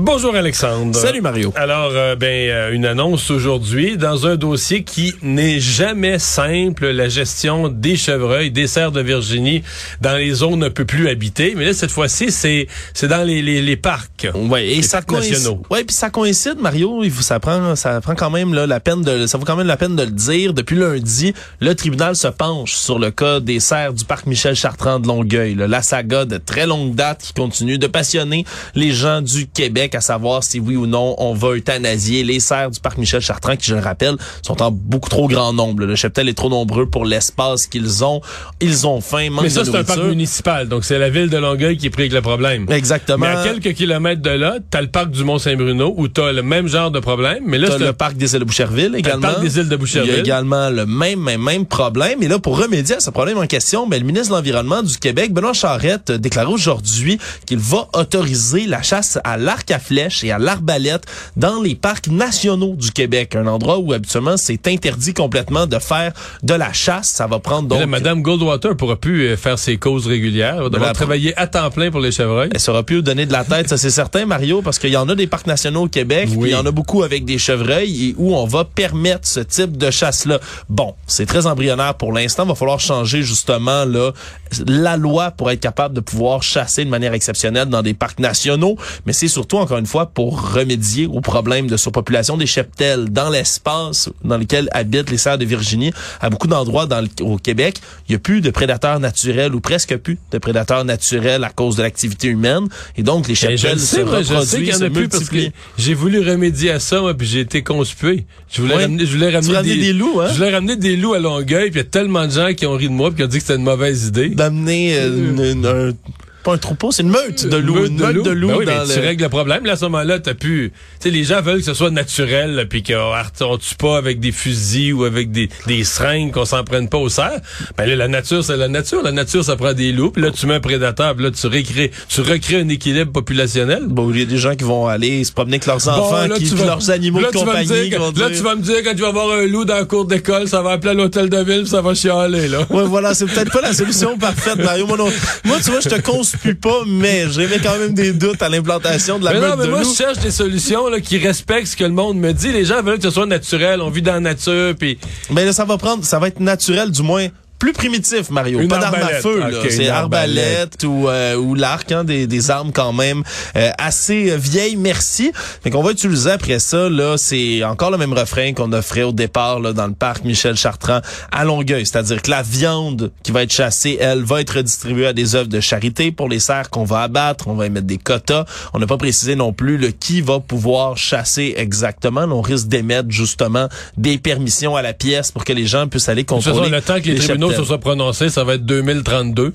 Bonjour Alexandre. Salut Mario. Alors, euh, ben, euh, une annonce aujourd'hui dans un dossier qui n'est jamais simple, la gestion des chevreuils, des cerfs de Virginie dans les zones un peu plus habitées. Mais là, cette fois-ci, c'est c'est dans les, les, les parcs. Ouais, et les ça coïncide. Ouais, puis ça coïncide Mario, il faut, ça prend ça prend quand même là, la peine de ça vaut quand même la peine de le dire. Depuis lundi, le tribunal se penche sur le cas des cerfs du parc Michel Chartrand de Longueuil, là. la saga de très longue date qui continue de passionner les gens du Québec à savoir si oui ou non on va euthanasier les cerfs du parc Michel Chartrand qui je le rappelle sont en beaucoup trop grand nombre. Le cheptel est trop nombreux pour l'espace qu'ils ont. Ils ont faim, Mais ça, c'est un parc municipal, donc c'est la ville de Longueuil qui est pris avec le problème. Exactement. Mais à quelques kilomètres de là, t'as le parc du Mont-Saint-Bruno où t'as le même genre de problème. Mais là, T'as c'est le parc des îles de Boucherville également. parc des îles de Boucherville. Il y a également le même, même, même problème. Et là, pour remédier à ce problème en question, ben, le ministre de l'Environnement du Québec, Benoît Charette, a déclaré aujourd'hui qu'il va autoriser la chasse à l'arc flèche et à l'arbalète dans les parcs nationaux du Québec. Un endroit où habituellement c'est interdit complètement de faire de la chasse. Ça va prendre donc... là, Madame Goldwater pourra plus euh, faire ses causes régulières. Elle va devoir travailler à temps plein pour les chevreuils. Elle saura plus donner de la tête, ça c'est certain, Mario, parce qu'il y en a des parcs nationaux au Québec, Oui. puis il y en a beaucoup avec des chevreuils et où on va permettre ce type de chasse-là. Bon, c'est très embryonnaire pour l'instant. Va falloir changer justement là la loi pour être capable de pouvoir chasser de manière exceptionnelle dans des parcs nationaux, mais c'est surtout encore une fois pour remédier au problème de surpopulation des cheptels dans l'espace dans lequel habitent les cerfs de Virginie. À beaucoup d'endroits dans le- au Québec, il y a plus de prédateurs naturels ou presque plus de prédateurs naturels à cause de l'activité humaine et donc les je cheptels se je sais reproduisent, qu'il y en a plus parce que multiplient. j'ai voulu remédier à ça, moi, puis j'ai été conspué. Je voulais ramener, je voulais ramener, ramenais des loups, hein? Je voulais ramener des loups à Longueuil, puis il y a tellement de gens qui ont ri de moi, puis qui ont dit que c'était une mauvaise idée. d'amener euh, une- un, pas un troupeau, c'est une meute de loups, une meute de loups Ben oui, mais dans tu le... règles le problème. Là, à ce moment-là, t'as pu... Tu sais, les gens veulent que ce soit naturel, là, puis qu'on on tue pas avec des fusils ou avec des, des seringues, qu'on s'en prenne pas au cerf. Ben là, la nature, c'est la nature. La nature, ça prend des loups. Puis là, tu mets un prédateur, puis là, tu recrées, tu recrées un équilibre populationnel. Bon, il y a des gens qui vont aller se promener avec leurs enfants, là, qui, tu vas- leurs animaux là, de tu vas me compagnie. dire que- là, tu vas me dire quand tu vas voir un loup dans la cour d'école, ça va appeler à l'hôtel de ville, puis ça va chialer, là. Ouais, voilà, c'est peut-être pas la solution parfaite, Mario. Moi, non. Moi, tu vois, je te conspue pas, mais j'avais quand même des doutes à l'implantation de la Mais meute non, mais de moi, je cherche des solutions là, qui respectent ce que le monde me dit. Les gens veulent que ce soit naturel. On vit dans la nature, puis Mais là, ça va prendre, ça va être naturel, du moins plus primitif, Mario. Une pas d'arme à feu, là. Ok, c'est arbalète ou, euh, ou l'arc, hein, des, des armes quand même euh, assez euh, vieilles, merci. Fait qu'on va utiliser après ça, là, c'est encore le même refrain qu'on offrait au départ là, dans le parc Michel Chartrand à Longueuil. C'est-à-dire que la viande qui va être chassée, elle, va être redistribuée à des œuvres de charité pour les cerfs qu'on va abattre. On va émettre des quotas. On n'a pas précisé non plus le qui va pouvoir chasser exactement. On risque d'émettre justement des permissions à la pièce pour que les gens puissent aller contrôler façon, le temps que les, tribunaux cheptels. se prononcés, ça va être 2032.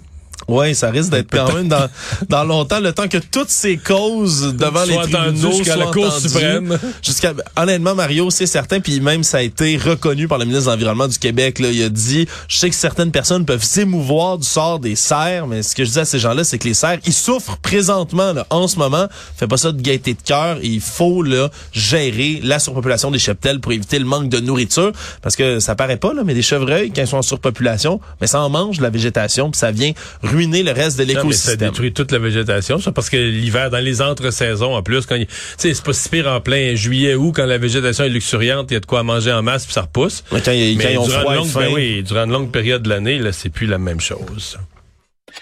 Oui, ça risque d'être quand même dans, dans longtemps, le temps que toutes ces causes devant les tribunaux jusqu'à la Cour suprême. Jusqu'à, honnêtement, Mario, c'est certain, puis même ça a été reconnu par le ministre de l'Environnement du Québec. Là, il a dit, je sais que certaines personnes peuvent s'émouvoir du sort des cerfs, mais ce que je dis à ces gens-là, c'est que les cerfs, ils souffrent présentement, là, en ce moment. Fais pas ça de gaieté de cœur. Il faut là gérer la surpopulation des cheptels pour éviter le manque de nourriture, parce que ça paraît pas là, mais des chevreuils quand ils sont en surpopulation, mais ça en mange de la végétation, puis ça vient ruiner le reste de mais ça l'écosystème. détruit toute la végétation, ça, parce que l'hiver, dans les entre-saisons, en plus, quand c'est pas si pire en plein juillet août, quand la végétation est luxuriante, il y a de quoi manger en masse, puis ça repousse. Quand, quand Mais ils ont durant, froid longue, ben oui, durant une longue période de l'année, là, c'est plus la même chose.